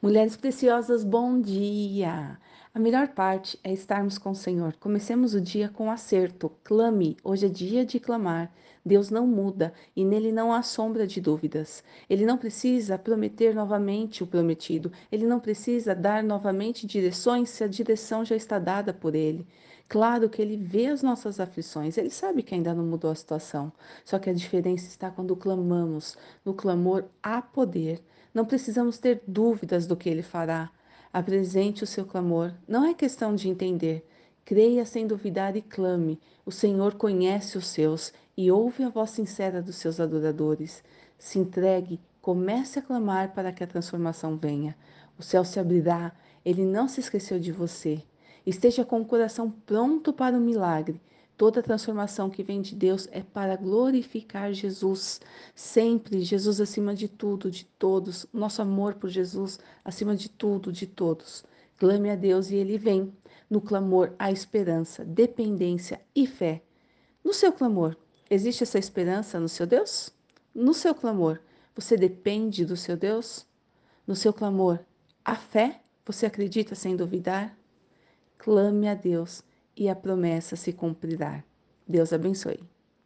Mulheres preciosas, bom dia! A melhor parte é estarmos com o Senhor. Comecemos o dia com acerto. Clame, hoje é dia de clamar. Deus não muda e nele não há sombra de dúvidas. Ele não precisa prometer novamente o prometido. Ele não precisa dar novamente direções se a direção já está dada por ele. Claro que ele vê as nossas aflições, ele sabe que ainda não mudou a situação. Só que a diferença está quando clamamos. No clamor há poder. Não precisamos ter dúvidas do que ele fará. Apresente o seu clamor. Não é questão de entender. Creia sem duvidar e clame. O Senhor conhece os seus e ouve a voz sincera dos seus adoradores. Se entregue, comece a clamar para que a transformação venha. O céu se abrirá. Ele não se esqueceu de você. Esteja com o coração pronto para o milagre. Toda transformação que vem de Deus é para glorificar Jesus. Sempre Jesus acima de tudo, de todos. Nosso amor por Jesus acima de tudo, de todos. Clame a Deus e ele vem. No clamor há esperança, dependência e fé. No seu clamor, existe essa esperança no seu Deus? No seu clamor, você depende do seu Deus? No seu clamor, há fé? Você acredita sem duvidar? Clame a Deus e a promessa se cumprirá. Deus abençoe.